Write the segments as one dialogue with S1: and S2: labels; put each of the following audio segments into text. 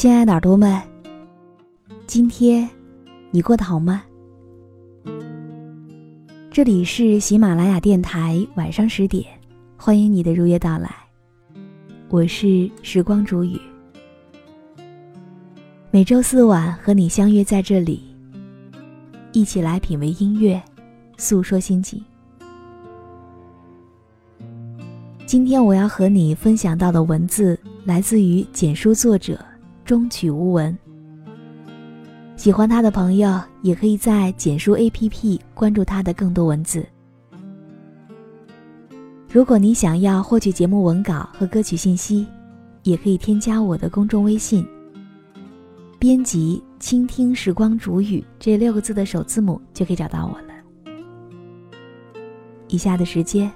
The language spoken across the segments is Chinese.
S1: 亲爱的耳朵们，今天你过得好吗？这里是喜马拉雅电台，晚上十点，欢迎你的如约到来。我是时光煮雨，每周四晚和你相约在这里，一起来品味音乐，诉说心情。今天我要和你分享到的文字，来自于简书作者。终曲无闻。喜欢他的朋友也可以在简书 APP 关注他的更多文字。如果你想要获取节目文稿和歌曲信息，也可以添加我的公众微信。编辑“倾听时光煮雨”这六个字的首字母就可以找到我了。以下的时间，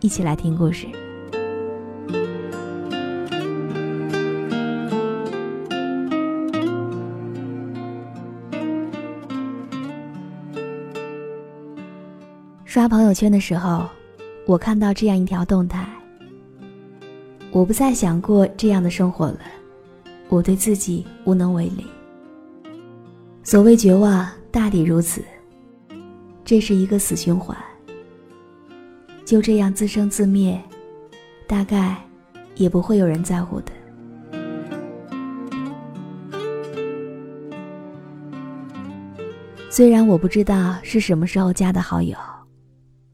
S1: 一起来听故事。刷朋友圈的时候，我看到这样一条动态。我不再想过这样的生活了，我对自己无能为力。所谓绝望，大抵如此。这是一个死循环，就这样自生自灭，大概也不会有人在乎的。虽然我不知道是什么时候加的好友。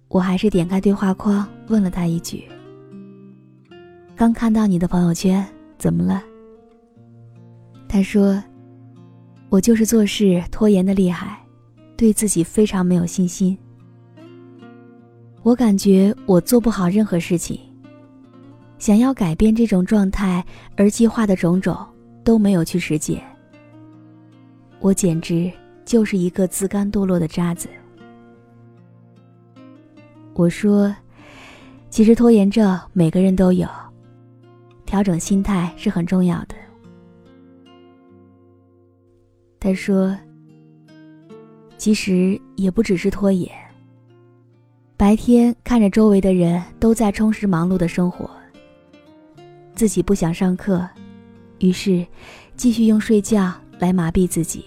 S1: 我还是点开对话框，问了他一句：“刚看到你的朋友圈，怎么了？”他说：“我就是做事拖延的厉害，对自己非常没有信心。我感觉我做不好任何事情，想要改变这种状态而计划的种种都没有去实践。我简直就是一个自甘堕落的渣子。”我说：“其实拖延症每个人都有，调整心态是很重要的。”他说：“其实也不只是拖延。白天看着周围的人都在充实忙碌的生活，自己不想上课，于是继续用睡觉来麻痹自己。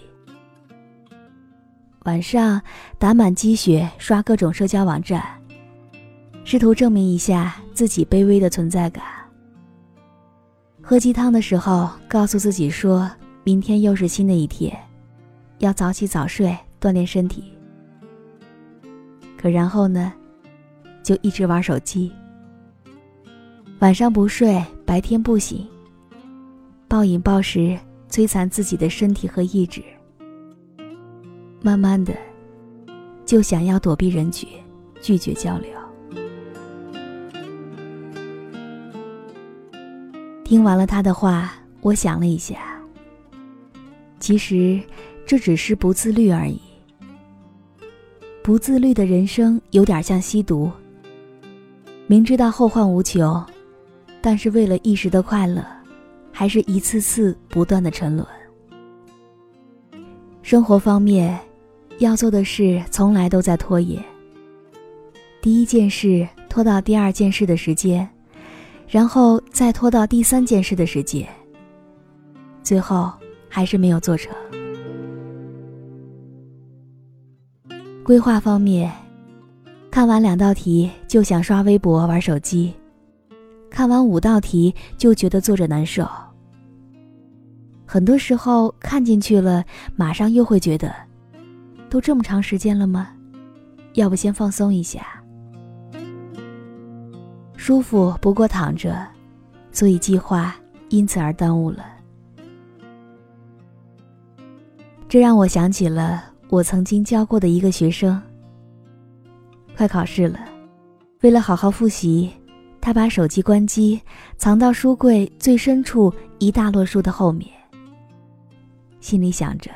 S1: 晚上打满鸡血，刷各种社交网站。”试图证明一下自己卑微的存在感。喝鸡汤的时候，告诉自己说明天又是新的一天，要早起早睡锻炼身体。可然后呢，就一直玩手机，晚上不睡，白天不醒，暴饮暴食，摧残自己的身体和意志。慢慢的，就想要躲避人群，拒绝交流。听完了他的话，我想了一下。其实，这只是不自律而已。不自律的人生有点像吸毒，明知道后患无穷，但是为了一时的快乐，还是一次次不断的沉沦。生活方面，要做的事从来都在拖延。第一件事拖到第二件事的时间。然后再拖到第三件事的时间，最后还是没有做成。规划方面，看完两道题就想刷微博、玩手机；看完五道题就觉得坐着难受。很多时候看进去了，马上又会觉得，都这么长时间了吗？要不先放松一下。舒服不过躺着，所以计划因此而耽误了。这让我想起了我曾经教过的一个学生。快考试了，为了好好复习，他把手机关机，藏到书柜最深处一大摞书的后面，心里想着：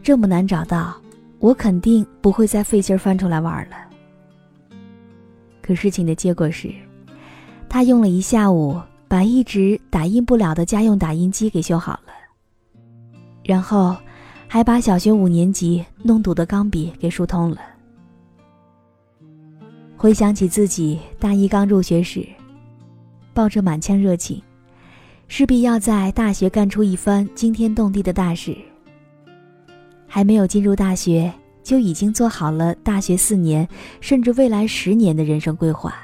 S1: 这么难找到，我肯定不会再费劲翻出来玩了。可事情的结果是，他用了一下午把一直打印不了的家用打印机给修好了，然后还把小学五年级弄堵的钢笔给疏通了。回想起自己大一刚入学时，抱着满腔热情，势必要在大学干出一番惊天动地的大事。还没有进入大学。就已经做好了大学四年，甚至未来十年的人生规划。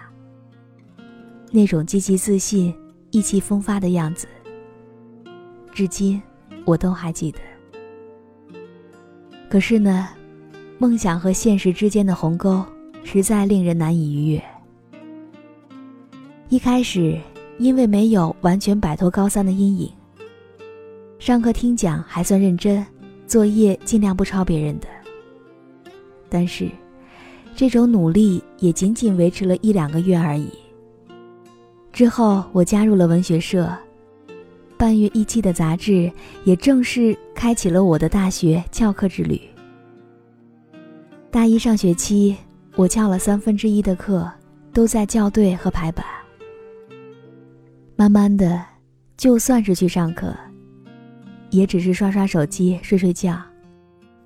S1: 那种积极自信、意气风发的样子，至今我都还记得。可是呢，梦想和现实之间的鸿沟实在令人难以逾越。一开始，因为没有完全摆脱高三的阴影，上课听讲还算认真，作业尽量不抄别人的。但是，这种努力也仅仅维持了一两个月而已。之后，我加入了文学社，半月一期的杂志也正式开启了我的大学翘课之旅。大一上学期，我翘了三分之一的课，都在校对和排版。慢慢的，就算是去上课，也只是刷刷手机、睡睡觉，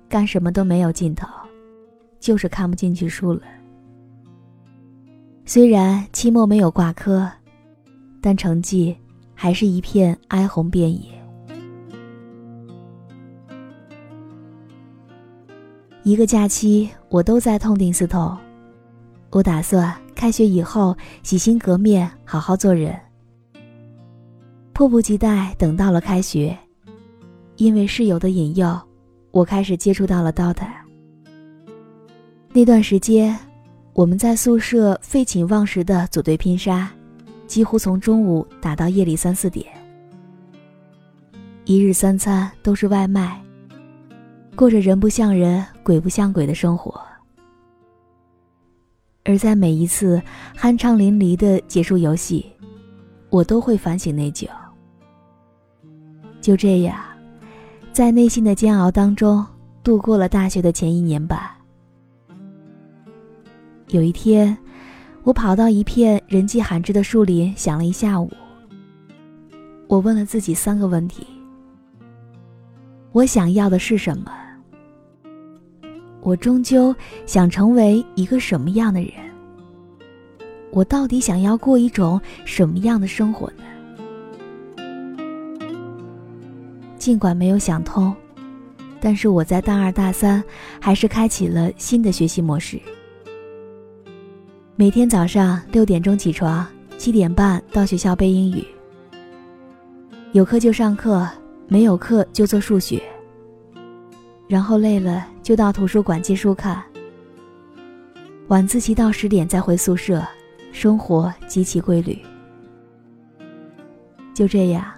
S1: 干什么都没有劲头。就是看不进去书了。虽然期末没有挂科，但成绩还是一片哀鸿遍野。一个假期，我都在痛定思痛。我打算开学以后洗心革面，好好做人。迫不及待等到了开学，因为室友的引诱，我开始接触到了 DOTA。那段时间，我们在宿舍废寝忘食的组队拼杀，几乎从中午打到夜里三四点，一日三餐都是外卖，过着人不像人、鬼不像鬼的生活。而在每一次酣畅淋漓的结束游戏，我都会反省内疚。就这样，在内心的煎熬当中度过了大学的前一年半。有一天，我跑到一片人迹罕至的树林，想了一下午。我问了自己三个问题：我想要的是什么？我终究想成为一个什么样的人？我到底想要过一种什么样的生活呢？尽管没有想通，但是我在大二大三还是开启了新的学习模式。每天早上六点钟起床，七点半到学校背英语。有课就上课，没有课就做数学。然后累了就到图书馆借书看。晚自习到十点再回宿舍，生活极其规律。就这样，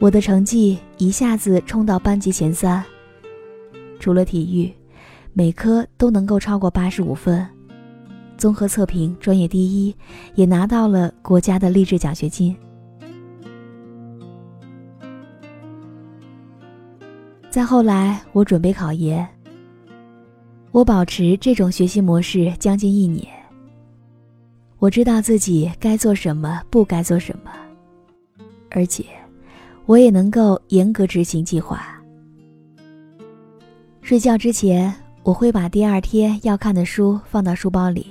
S1: 我的成绩一下子冲到班级前三。除了体育，每科都能够超过八十五分。综合测评专业第一，也拿到了国家的励志奖学金。再后来，我准备考研。我保持这种学习模式将近一年。我知道自己该做什么，不该做什么，而且我也能够严格执行计划。睡觉之前，我会把第二天要看的书放到书包里。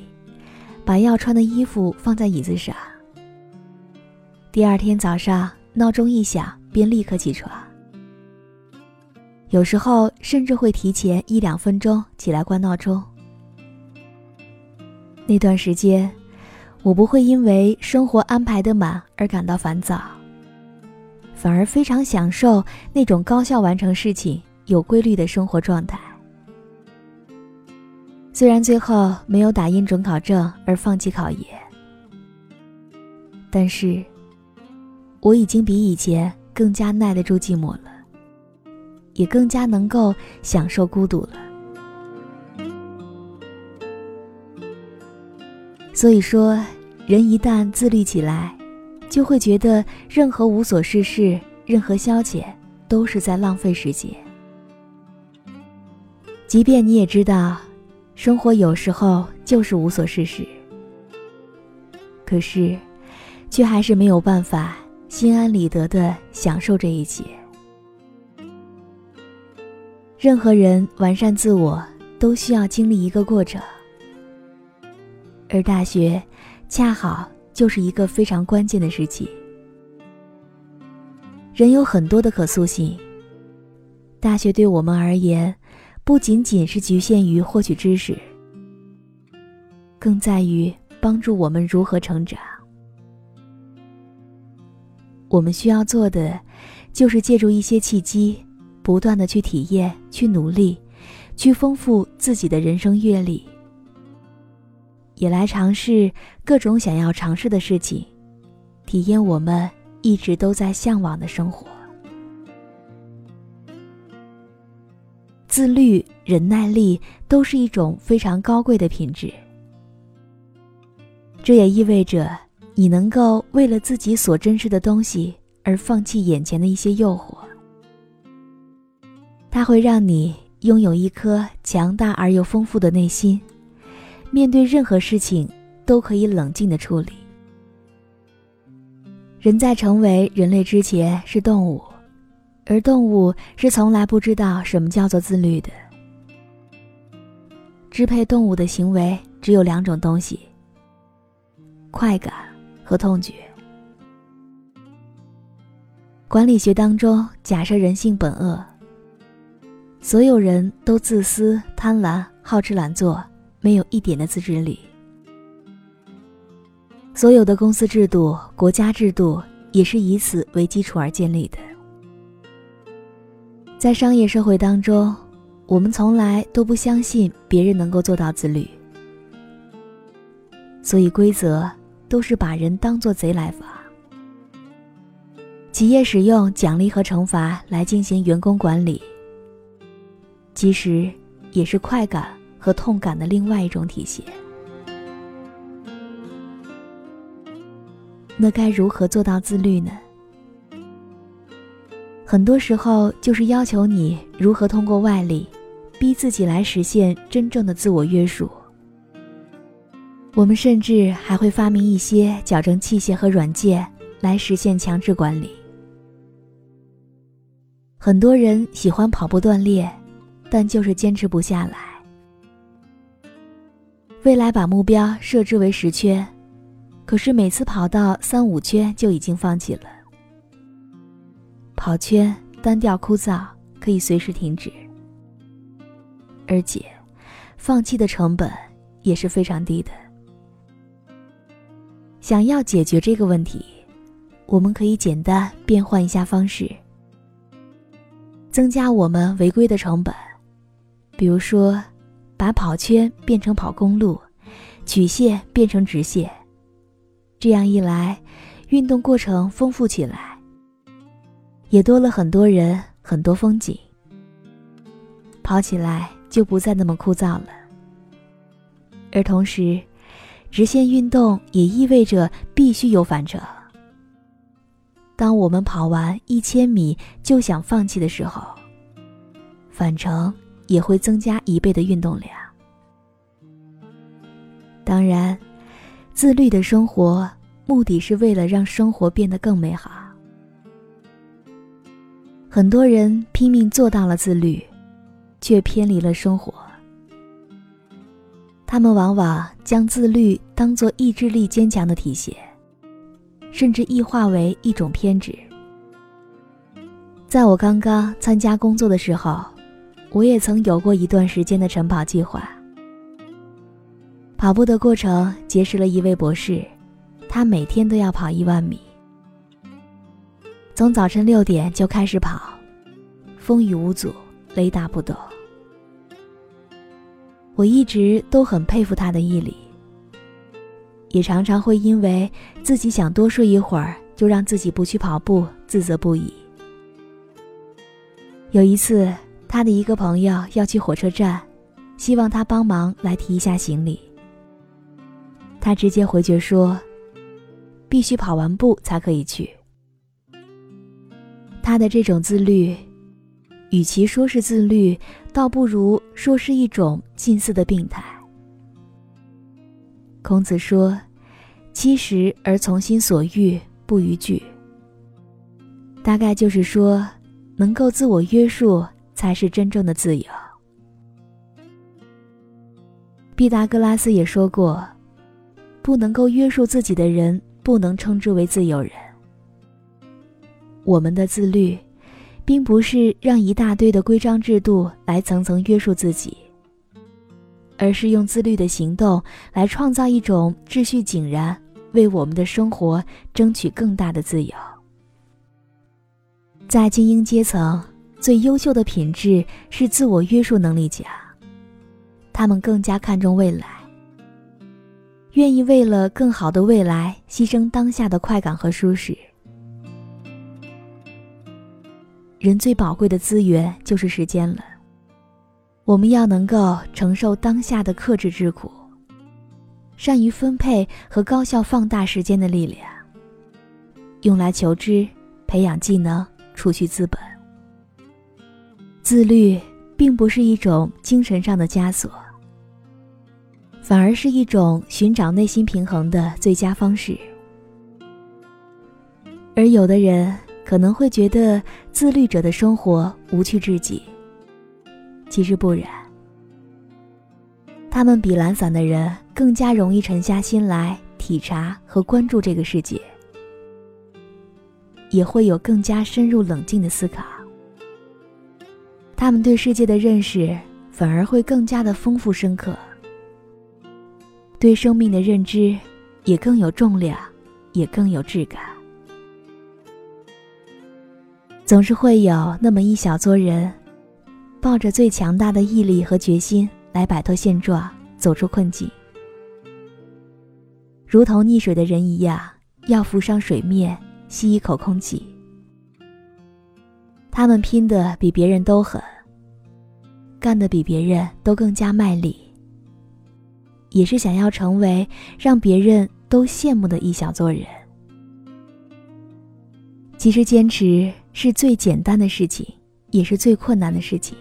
S1: 把要穿的衣服放在椅子上。第二天早上闹钟一响，便立刻起床。有时候甚至会提前一两分钟起来关闹钟。那段时间，我不会因为生活安排的满而感到烦躁，反而非常享受那种高效完成事情、有规律的生活状态。虽然最后没有打印准考证而放弃考研，但是我已经比以前更加耐得住寂寞了，也更加能够享受孤独了。所以说，人一旦自律起来，就会觉得任何无所事事、任何消遣都是在浪费时间，即便你也知道。生活有时候就是无所事事，可是，却还是没有办法心安理得的享受这一切。任何人完善自我都需要经历一个过程，而大学恰好就是一个非常关键的时期。人有很多的可塑性，大学对我们而言。不仅仅是局限于获取知识，更在于帮助我们如何成长。我们需要做的，就是借助一些契机，不断的去体验、去努力、去丰富自己的人生阅历，也来尝试各种想要尝试的事情，体验我们一直都在向往的生活。自律、忍耐力都是一种非常高贵的品质。这也意味着你能够为了自己所珍视的东西而放弃眼前的一些诱惑。它会让你拥有一颗强大而又丰富的内心，面对任何事情都可以冷静的处理。人在成为人类之前是动物。而动物是从来不知道什么叫做自律的。支配动物的行为只有两种东西：快感和痛觉。管理学当中假设人性本恶，所有人都自私、贪婪、好吃懒做，没有一点的自制力。所有的公司制度、国家制度也是以此为基础而建立的。在商业社会当中，我们从来都不相信别人能够做到自律，所以规则都是把人当做贼来罚。企业使用奖励和惩罚来进行员工管理，其实也是快感和痛感的另外一种体现。那该如何做到自律呢？很多时候就是要求你如何通过外力，逼自己来实现真正的自我约束。我们甚至还会发明一些矫正器械和软件来实现强制管理。很多人喜欢跑步锻炼，但就是坚持不下来。未来把目标设置为十圈，可是每次跑到三五圈就已经放弃了。跑圈单调枯燥，可以随时停止，而且放弃的成本也是非常低的。想要解决这个问题，我们可以简单变换一下方式，增加我们违规的成本，比如说把跑圈变成跑公路，曲线变成直线，这样一来，运动过程丰富起来。也多了很多人，很多风景。跑起来就不再那么枯燥了。而同时，直线运动也意味着必须有返程。当我们跑完一千米就想放弃的时候，返程也会增加一倍的运动量。当然，自律的生活目的是为了让生活变得更美好。很多人拼命做到了自律，却偏离了生活。他们往往将自律当作意志力坚强的体现，甚至异化为一种偏执。在我刚刚参加工作的时候，我也曾有过一段时间的晨跑计划。跑步的过程结识了一位博士，他每天都要跑一万米，从早晨六点就开始跑，风雨无阻，雷打不动。我一直都很佩服他的毅力，也常常会因为自己想多睡一会儿，就让自己不去跑步，自责不已。有一次，他的一个朋友要去火车站，希望他帮忙来提一下行李。他直接回绝说：“必须跑完步才可以去。”他的这种自律，与其说是自律，倒不如说是一种近似的病态。孔子说：“七十而从心所欲，不逾矩。”大概就是说。能够自我约束，才是真正的自由。毕达哥拉斯也说过：“不能够约束自己的人，不能称之为自由人。”我们的自律，并不是让一大堆的规章制度来层层约束自己，而是用自律的行动来创造一种秩序井然，为我们的生活争取更大的自由。在精英阶层，最优秀的品质是自我约束能力强。他们更加看重未来，愿意为了更好的未来牺牲当下的快感和舒适。人最宝贵的资源就是时间了，我们要能够承受当下的克制之苦，善于分配和高效放大时间的力量，用来求知、培养技能。储蓄资本，自律并不是一种精神上的枷锁，反而是一种寻找内心平衡的最佳方式。而有的人可能会觉得自律者的生活无趣至极，其实不然，他们比懒散的人更加容易沉下心来体察和关注这个世界。也会有更加深入冷静的思考，他们对世界的认识反而会更加的丰富深刻，对生命的认知也更有重量，也更有质感。总是会有那么一小撮人，抱着最强大的毅力和决心来摆脱现状，走出困境，如同溺水的人一样，要浮上水面。吸一口空气，他们拼的比别人都狠，干的比别人都更加卖力，也是想要成为让别人都羡慕的一小撮人。其实，坚持是最简单的事情，也是最困难的事情。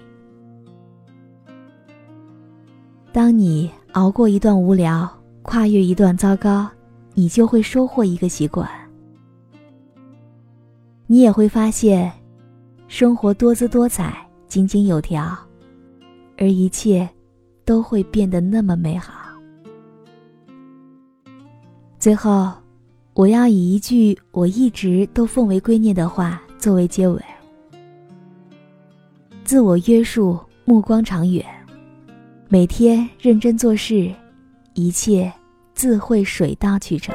S1: 当你熬过一段无聊，跨越一段糟糕，你就会收获一个习惯。你也会发现，生活多姿多彩、井井有条，而一切都会变得那么美好。最后，我要以一句我一直都奉为圭臬的话作为结尾：自我约束，目光长远，每天认真做事，一切自会水到渠成。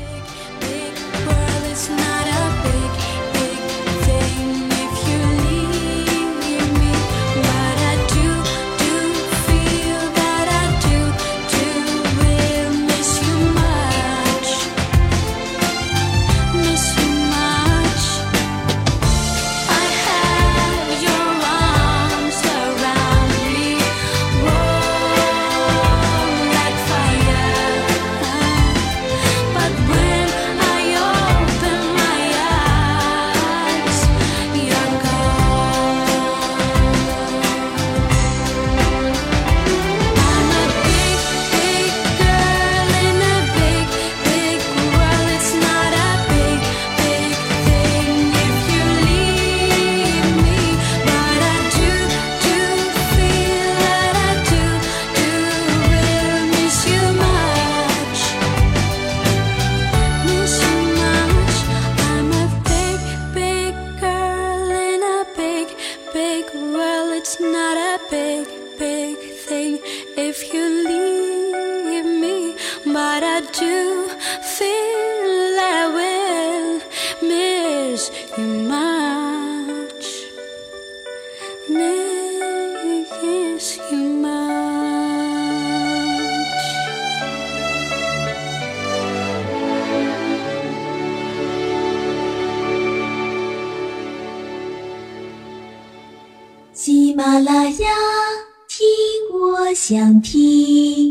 S2: 想听。